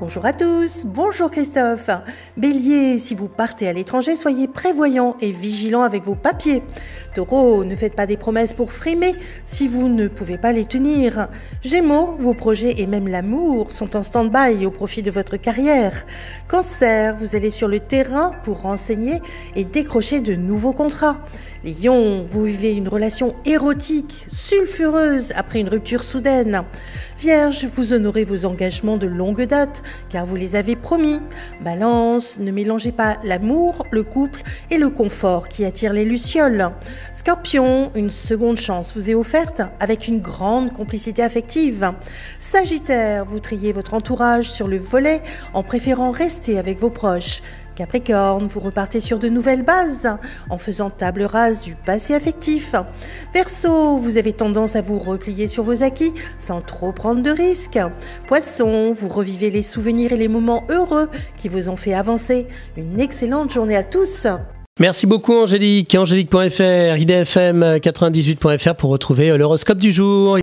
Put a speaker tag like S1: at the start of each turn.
S1: Bonjour à tous, bonjour Christophe. Bélier, si vous partez à l'étranger, soyez prévoyant et vigilant avec vos papiers. Taureau, ne faites pas des promesses pour frimer si vous ne pouvez pas les tenir. Gémeaux, vos projets et même l'amour sont en stand-by au profit de votre carrière. Cancer, vous allez sur le terrain pour renseigner et décrocher de nouveaux contrats. Lion, vous vivez une relation érotique, sulfureuse après une rupture soudaine. Vierge, vous honorez vos engagements de longue date car vous les avez promis. Balance, ne mélangez pas l'amour, le couple et le confort qui attire les lucioles. Scorpion, une seconde chance vous est offerte avec une grande complicité affective. Sagittaire, vous triez votre entourage sur le volet en préférant rester avec vos proches. Capricorne, vous repartez sur de nouvelles bases en faisant table rase du passé affectif. Verseau, vous avez tendance à vous replier sur vos acquis sans trop prendre de risques. Poisson, vous revivez les souvenirs et les moments heureux qui vous ont fait avancer. Une excellente journée à tous.
S2: Merci beaucoup Angélique. Angélique.fr, idfm98.fr pour retrouver l'horoscope du jour.